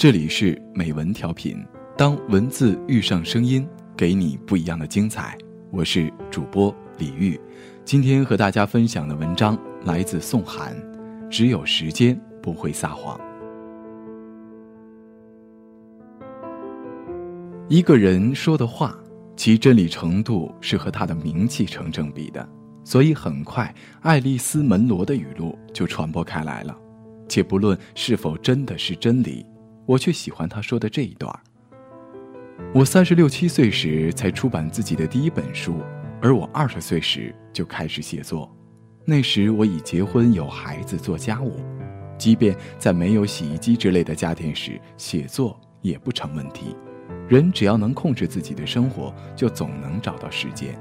这里是美文调频，当文字遇上声音，给你不一样的精彩。我是主播李玉，今天和大家分享的文章来自宋涵，只有时间不会撒谎。一个人说的话，其真理程度是和他的名气成正比的，所以很快，爱丽丝·门罗的语录就传播开来了。且不论是否真的是真理，我却喜欢他说的这一段我三十六七岁时才出版自己的第一本书，而我二十岁时就开始写作。那时我已结婚有孩子做家务，即便在没有洗衣机之类的家电时，写作也不成问题。人只要能控制自己的生活，就总能找到时间。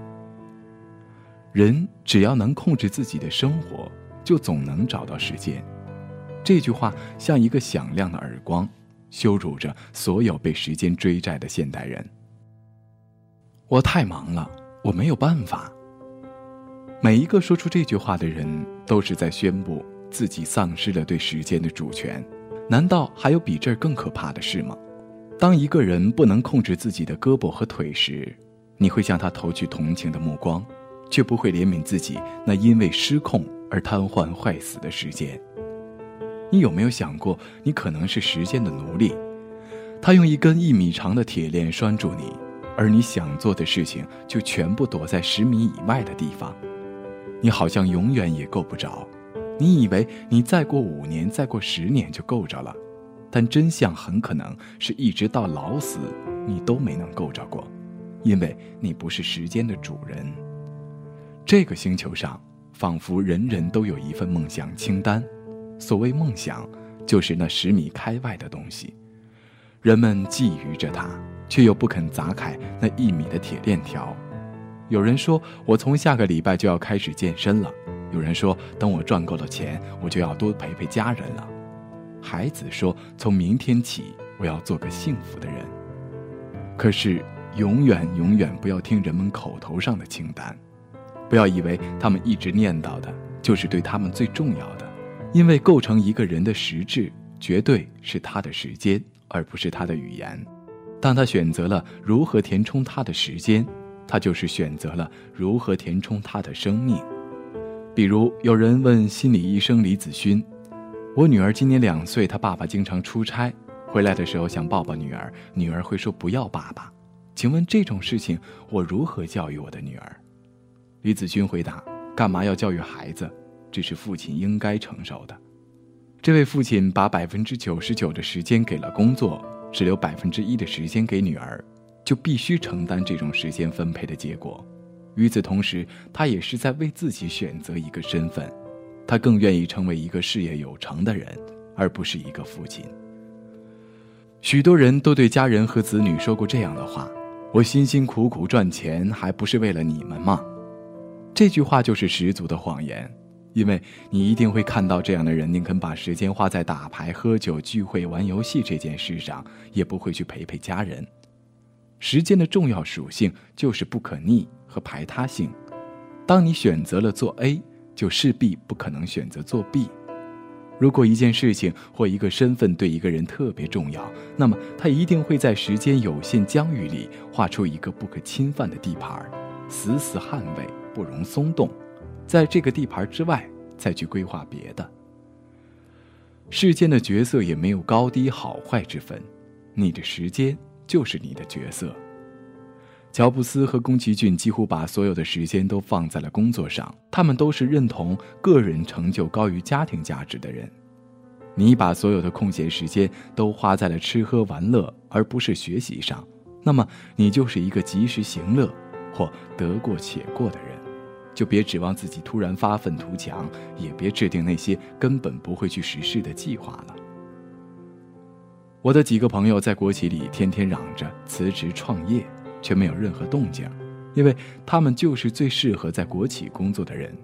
人只要能控制自己的生活，就总能找到时间。这句话像一个响亮的耳光，羞辱着所有被时间追债的现代人。我太忙了，我没有办法。每一个说出这句话的人，都是在宣布自己丧失了对时间的主权。难道还有比这儿更可怕的事吗？当一个人不能控制自己的胳膊和腿时，你会向他投去同情的目光，却不会怜悯自己那因为失控而瘫痪坏死的时间。你有没有想过，你可能是时间的奴隶？他用一根一米长的铁链拴住你，而你想做的事情就全部躲在十米以外的地方。你好像永远也够不着。你以为你再过五年、再过十年就够着了，但真相很可能是一直到老死，你都没能够着过，因为你不是时间的主人。这个星球上，仿佛人人都有一份梦想清单。所谓梦想，就是那十米开外的东西，人们觊觎着它，却又不肯砸开那一米的铁链条。有人说，我从下个礼拜就要开始健身了；有人说，等我赚够了钱，我就要多陪陪家人了。孩子说，从明天起，我要做个幸福的人。可是，永远永远不要听人们口头上的清单，不要以为他们一直念叨的就是对他们最重要的。因为构成一个人的实质，绝对是他的时间，而不是他的语言。当他选择了如何填充他的时间，他就是选择了如何填充他的生命。比如，有人问心理医生李子勋：“我女儿今年两岁，她爸爸经常出差，回来的时候想抱抱女儿，女儿会说不要爸爸。请问这种事情，我如何教育我的女儿？”李子勋回答：“干嘛要教育孩子？”这是父亲应该承受的。这位父亲把百分之九十九的时间给了工作，只留百分之一的时间给女儿，就必须承担这种时间分配的结果。与此同时，他也是在为自己选择一个身份，他更愿意成为一个事业有成的人，而不是一个父亲。许多人都对家人和子女说过这样的话：“我辛辛苦苦赚钱，还不是为了你们吗？”这句话就是十足的谎言。因为你一定会看到这样的人，宁肯把时间花在打牌、喝酒、聚会、玩游戏这件事上，也不会去陪陪家人。时间的重要属性就是不可逆和排他性。当你选择了做 A，就势必不可能选择做 B。如果一件事情或一个身份对一个人特别重要，那么他一定会在时间有限疆域里画出一个不可侵犯的地盘，死死捍卫，不容松动。在这个地盘之外，再去规划别的。世间的角色也没有高低好坏之分，你的时间就是你的角色。乔布斯和宫崎骏几乎把所有的时间都放在了工作上，他们都是认同个人成就高于家庭价值的人。你把所有的空闲时间都花在了吃喝玩乐，而不是学习上，那么你就是一个及时行乐或得过且过的人。就别指望自己突然发愤图强，也别制定那些根本不会去实施的计划了。我的几个朋友在国企里天天嚷着辞职创业，却没有任何动静，因为他们就是最适合在国企工作的人。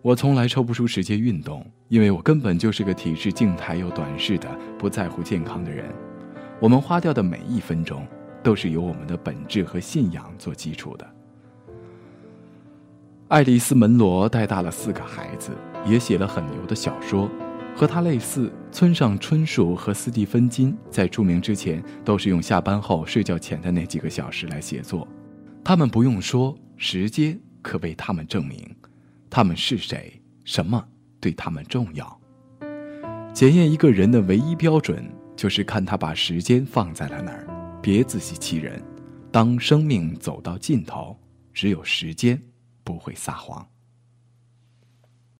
我从来抽不出时间运动，因为我根本就是个体质静态又短视的、不在乎健康的人。我们花掉的每一分钟，都是由我们的本质和信仰做基础的。爱丽丝·门罗带大了四个孩子，也写了很牛的小说，和他类似，村上春树和斯蒂芬金在出名之前都是用下班后睡觉前的那几个小时来写作。他们不用说，时间可为他们证明，他们是谁，什么对他们重要。检验一个人的唯一标准，就是看他把时间放在了哪儿。别自欺欺人，当生命走到尽头，只有时间不会撒谎。